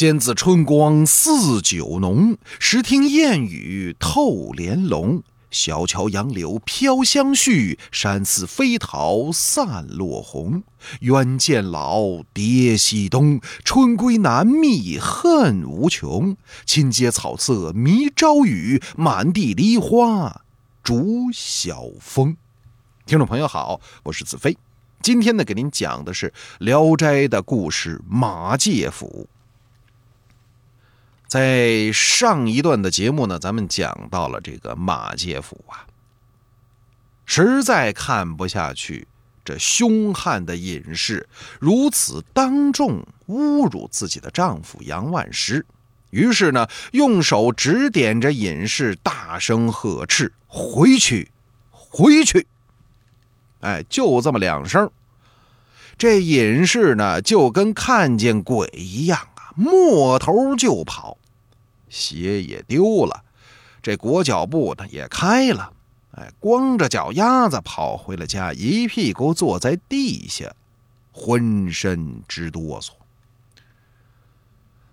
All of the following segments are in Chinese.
先自春光似酒浓，时听燕语透帘笼。小桥杨柳飘香絮，山寺飞桃散落红。远见老，蝶西东，春归难觅恨无穷。亲阶草色迷朝雨，满地梨花逐晓风。听众朋友好，我是子飞，今天呢给您讲的是《聊斋》的故事马介甫。在上一段的节目呢，咱们讲到了这个马介甫啊，实在看不下去这凶悍的隐士如此当众侮辱自己的丈夫杨万石，于是呢，用手指点着隐士，大声呵斥：“回去，回去！”哎，就这么两声，这隐士呢，就跟看见鬼一样啊，抹头就跑。鞋也丢了，这裹脚布呢也开了，哎，光着脚丫子跑回了家，一屁股坐在地下，浑身直哆嗦。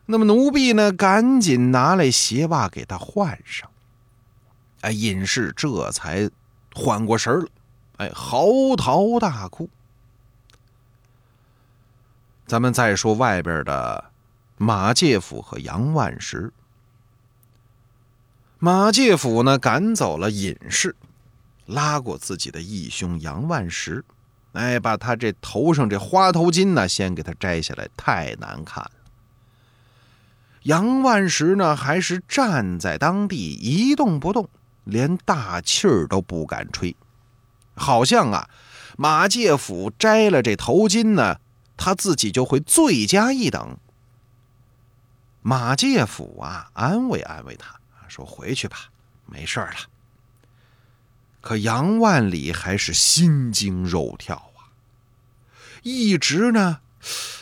那么奴婢呢，赶紧拿来鞋袜给他换上。哎，隐士这才缓过神了，哎，嚎啕大哭。咱们再说外边的马介甫和杨万石。马介甫呢，赶走了隐士，拉过自己的义兄杨万石，哎，把他这头上这花头巾呢，先给他摘下来，太难看了。杨万石呢，还是站在当地一动不动，连大气儿都不敢吹，好像啊，马介甫摘了这头巾呢，他自己就会罪加一等。马介甫啊，安慰安慰他。说回去吧，没事了。可杨万里还是心惊肉跳啊，一直呢，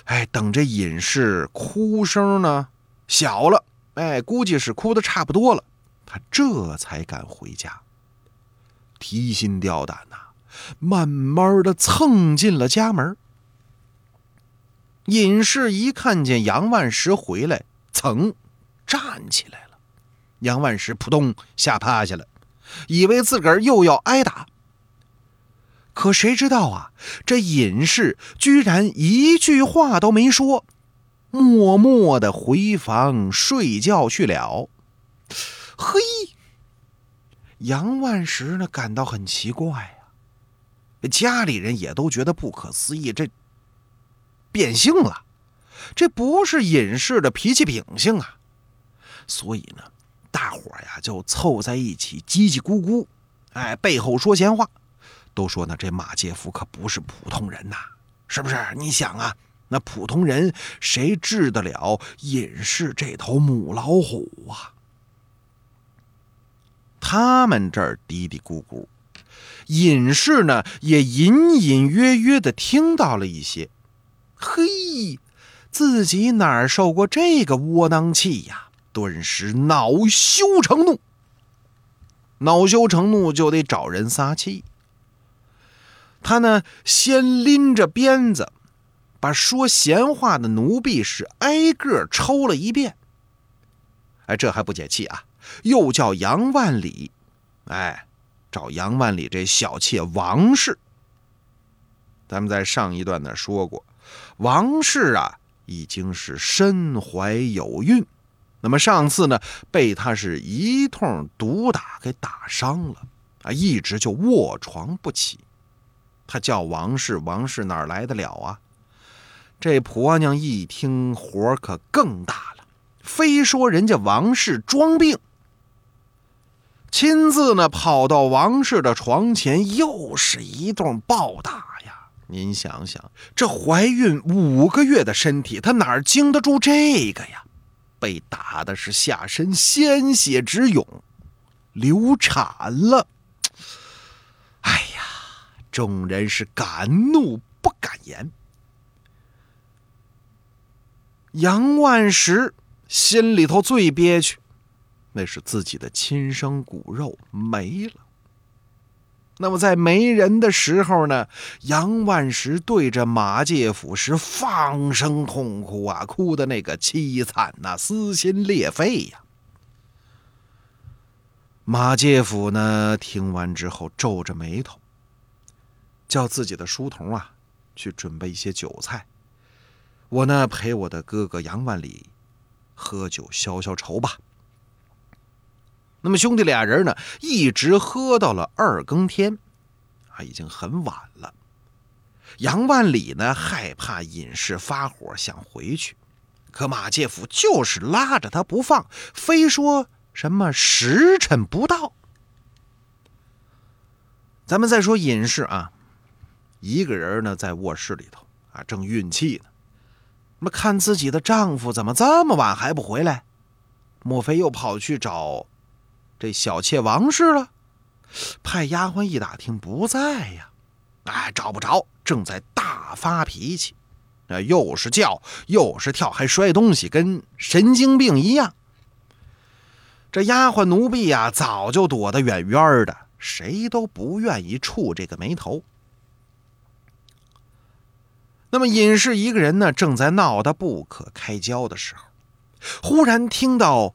哎，等这隐士哭声呢小了，哎，估计是哭的差不多了，他这才敢回家。提心吊胆呐，慢慢的蹭进了家门。隐士一看见杨万石回来，噌，站起来了。杨万石扑通吓趴下了，以为自个儿又要挨打。可谁知道啊，这隐士居然一句话都没说，默默的回房睡觉去了。嘿，杨万石呢感到很奇怪呀，家里人也都觉得不可思议，这变性了，这不是隐士的脾气秉性啊，所以呢。大伙呀，就凑在一起叽叽咕咕，哎，背后说闲话，都说呢，这马介夫可不是普通人呐，是不是？你想啊，那普通人谁治得了隐士这头母老虎啊？他们这儿嘀嘀咕咕，隐士呢也隐隐约约的听到了一些。嘿，自己哪受过这个窝囊气呀？顿时恼羞成怒，恼羞成怒就得找人撒气。他呢，先拎着鞭子，把说闲话的奴婢是挨个抽了一遍。哎，这还不解气啊，又叫杨万里，哎，找杨万里这小妾王氏。咱们在上一段呢说过，王氏啊，已经是身怀有孕。那么上次呢，被他是一通毒打给打伤了啊，一直就卧床不起。他叫王氏，王氏哪来得了啊？这婆娘一听，火可更大了，非说人家王氏装病，亲自呢跑到王氏的床前，又是一顿暴打呀！您想想，这怀孕五个月的身体，她哪经得住这个呀？被打的是下身鲜血直涌，流产了。哎呀，众人是敢怒不敢言。杨万石心里头最憋屈，那是自己的亲生骨肉没了。那么在没人的时候呢，杨万石对着马介甫是放声痛哭啊，哭的那个凄惨呐，撕心裂肺呀。马介甫呢，听完之后皱着眉头，叫自己的书童啊，去准备一些酒菜。我呢，陪我的哥哥杨万里喝酒消消愁吧。那么兄弟俩人呢，一直喝到了二更天，啊，已经很晚了。杨万里呢，害怕尹氏发火，想回去，可马介甫就是拉着他不放，非说什么时辰不到。咱们再说尹氏啊，一个人呢，在卧室里头啊，正运气呢。那么看自己的丈夫怎么这么晚还不回来？莫非又跑去找？这小妾王氏了，派丫鬟一打听不在呀，哎，找不着，正在大发脾气，那又是叫又是跳，还摔东西，跟神经病一样。这丫鬟奴婢呀，早就躲得远远的，谁都不愿意触这个眉头。那么尹氏一个人呢，正在闹得不可开交的时候，忽然听到。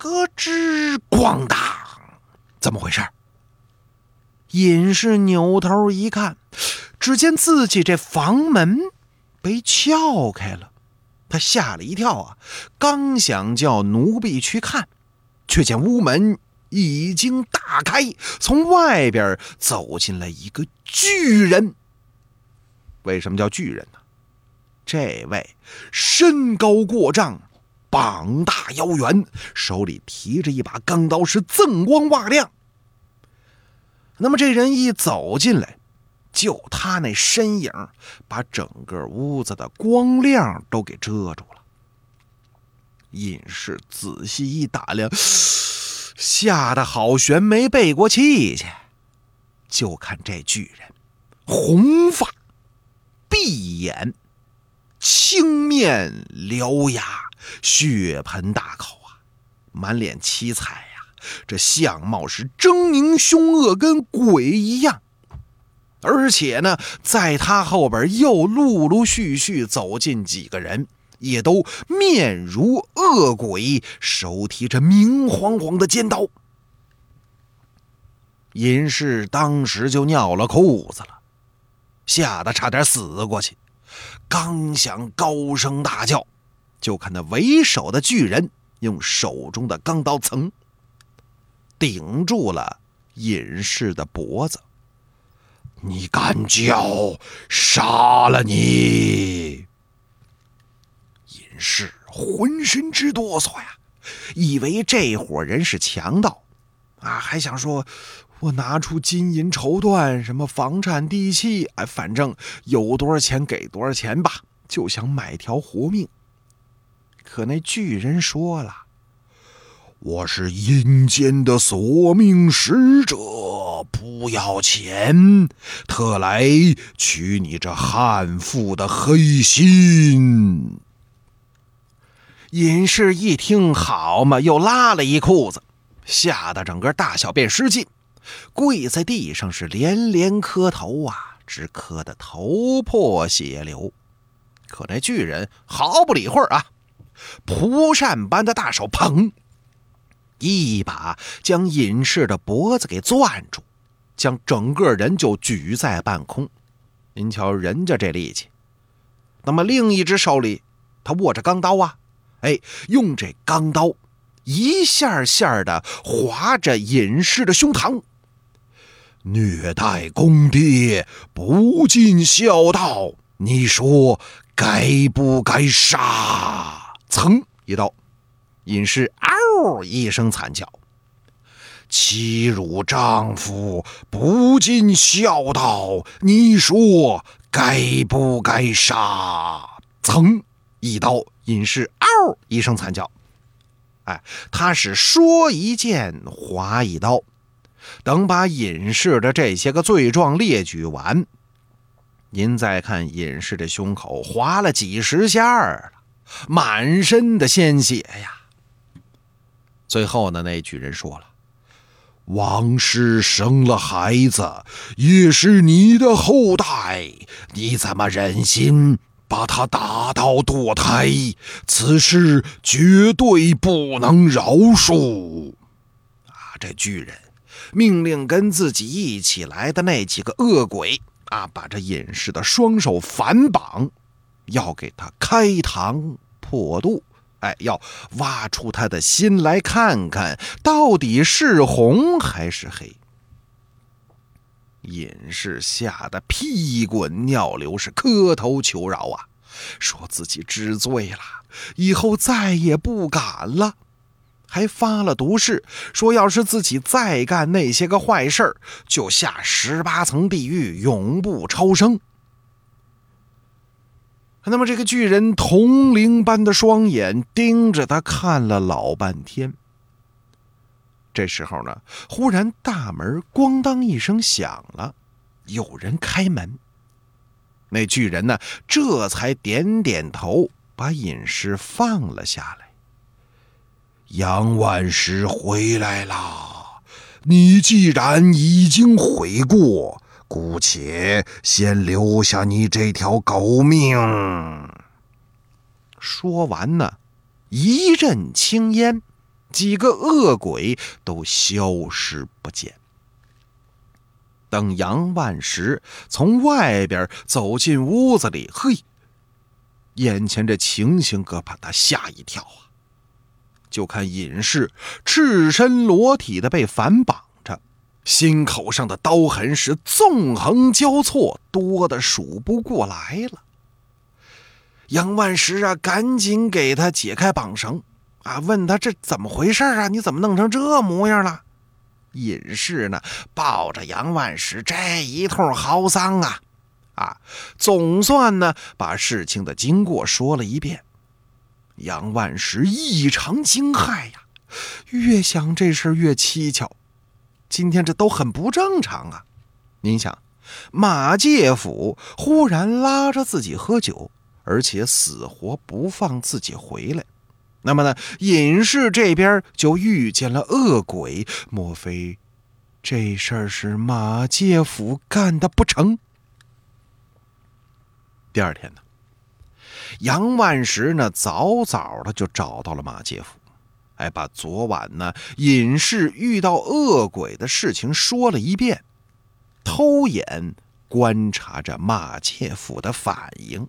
咯吱咣当，怎么回事？隐士扭头一看，只见自己这房门被撬开了，他吓了一跳啊！刚想叫奴婢去看，却见屋门已经大开，从外边走进来一个巨人。为什么叫巨人呢？这位身高过丈。膀大腰圆，手里提着一把钢刀，是锃光瓦亮。那么这人一走进来，就他那身影，把整个屋子的光亮都给遮住了。隐士仔细一打量，吓得好悬没背过气去。就看这巨人，红发，碧眼，青面獠牙。血盆大口啊，满脸七彩呀，这相貌是狰狞凶恶，跟鬼一样。而且呢，在他后边又陆陆续续走进几个人，也都面如恶鬼，手提着明晃晃的尖刀。尹氏当时就尿了裤子了，吓得差点死过去，刚想高声大叫。就看那为首的巨人用手中的钢刀层顶住了隐士的脖子。你敢叫，杀了你！隐士浑身直哆嗦呀，以为这伙人是强盗啊，还想说：“我拿出金银绸缎，什么房产地契，哎，反正有多少钱给多少钱吧，就想买条活命。”可那巨人说了：“我是阴间的索命使者，不要钱，特来取你这悍妇的黑心。”隐士一听，好嘛，又拉了一裤子，吓得整个大小便失禁，跪在地上是连连磕头啊，直磕得头破血流。可那巨人毫不理会啊。蒲扇般的大手，砰！一把将隐士的脖子给攥住，将整个人就举在半空。您瞧人家这力气。那么另一只手里，他握着钢刀啊，哎，用这钢刀一下下的划着隐士的胸膛。虐待公爹，不尽孝道，你说该不该杀？噌一刀，隐士嗷一声惨叫，欺辱丈夫，不尽孝道，你说该不该杀？噌一刀，隐士嗷一声惨叫。哎，他是说一剑划一刀，等把尹氏的这些个罪状列举完，您再看尹氏的胸口划了几十下了。满身的鲜血呀！最后呢，那巨人说了：“王氏生了孩子，也是你的后代，你怎么忍心把他打到堕胎？此事绝对不能饶恕！啊，这巨人命令跟自己一起来的那几个恶鬼啊，把这隐士的双手反绑，要给他开膛破肚。哎，要挖出他的心来看看，到底是红还是黑。隐士吓得屁滚尿流，是磕头求饶啊，说自己知罪了，以后再也不敢了，还发了毒誓，说要是自己再干那些个坏事就下十八层地狱，永不超生。那么，这个巨人铜铃般的双眼盯着他看了老半天。这时候呢，忽然大门咣当一声响了，有人开门。那巨人呢，这才点点头，把隐士放了下来。杨万石回来了，你既然已经悔过。姑且先留下你这条狗命。说完呢，一阵青烟，几个恶鬼都消失不见。等杨万石从外边走进屋子里，嘿，眼前这情形可把他吓一跳啊！就看隐士赤身裸体的被反绑着。心口上的刀痕是纵横交错，多的数不过来了。杨万石啊，赶紧给他解开绑绳，啊，问他这怎么回事啊？你怎么弄成这模样了？隐士呢，抱着杨万石这一通嚎丧啊，啊，总算呢把事情的经过说了一遍。杨万石异常惊骇呀，越想这事越蹊跷。今天这都很不正常啊！您想，马介甫忽然拉着自己喝酒，而且死活不放自己回来，那么呢，隐士这边就遇见了恶鬼，莫非这事儿是马介甫干的不成？第二天呢，杨万石呢早早的就找到了马介甫。还把昨晚呢隐士遇到恶鬼的事情说了一遍，偷眼观察着马介甫的反应。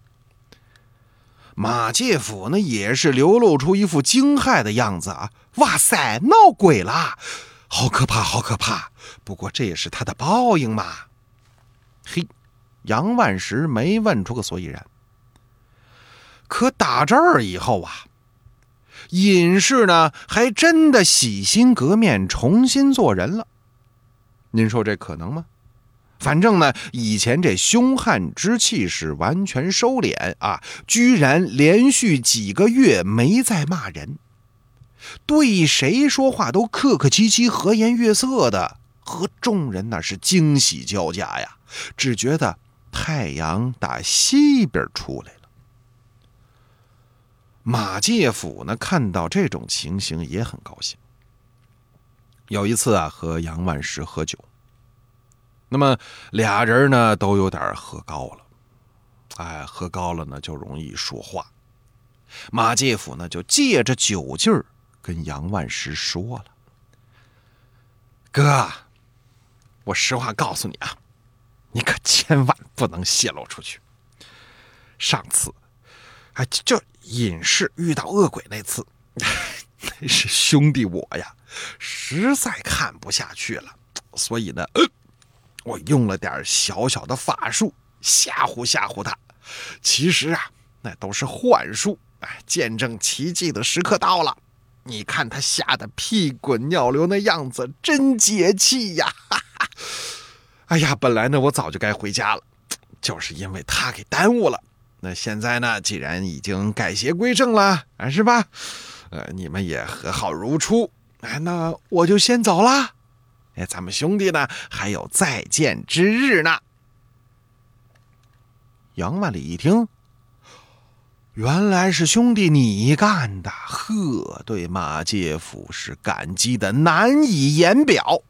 马介甫呢也是流露出一副惊骇的样子啊！哇塞，闹鬼了，好可怕，好可怕！不过这也是他的报应嘛。嘿，杨万石没问出个所以然。可打这儿以后啊。隐士呢，还真的洗心革面，重新做人了。您说这可能吗？反正呢，以前这凶悍之气是完全收敛啊，居然连续几个月没再骂人，对谁说话都客客气气、和颜悦色的，和众人那是惊喜交加呀，只觉得太阳打西边出来了。马介甫呢，看到这种情形也很高兴。有一次啊，和杨万石喝酒，那么俩人呢都有点喝高了，哎，喝高了呢就容易说话。马介甫呢就借着酒劲儿跟杨万石说了：“哥，我实话告诉你啊，你可千万不能泄露出去。上次，哎，就……”隐士遇到恶鬼那次，那是兄弟我呀，实在看不下去了，所以呢，呃 我用了点小小的法术吓唬吓唬他。其实啊，那都是幻术。哎，见证奇迹的时刻到了，你看他吓得屁滚尿流那样子，真解气呀！哈哈。哎呀，本来呢，我早就该回家了，就是因为他给耽误了。那现在呢？既然已经改邪归正了，啊，是吧？呃，你们也和好如初，哎，那我就先走了。哎，咱们兄弟呢，还有再见之日呢。杨万里一听，原来是兄弟你干的，呵，对马介甫是感激的难以言表。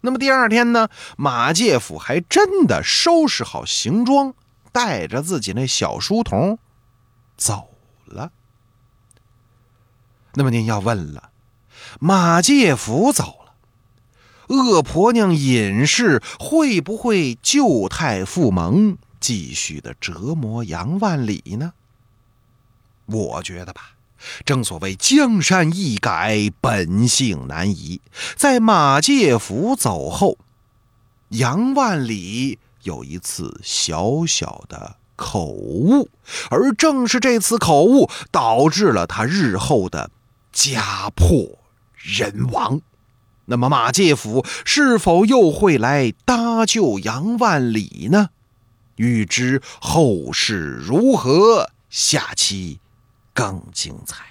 那么第二天呢，马介甫还真的收拾好行装，带着自己那小书童走了。那么您要问了，马介甫走了，恶婆娘尹氏会不会旧态复萌，继续的折磨杨万里呢？我觉得吧。正所谓江山易改，本性难移。在马介甫走后，杨万里有一次小小的口误，而正是这次口误，导致了他日后的家破人亡。那么马介甫是否又会来搭救杨万里呢？欲知后事如何，下期。更精彩。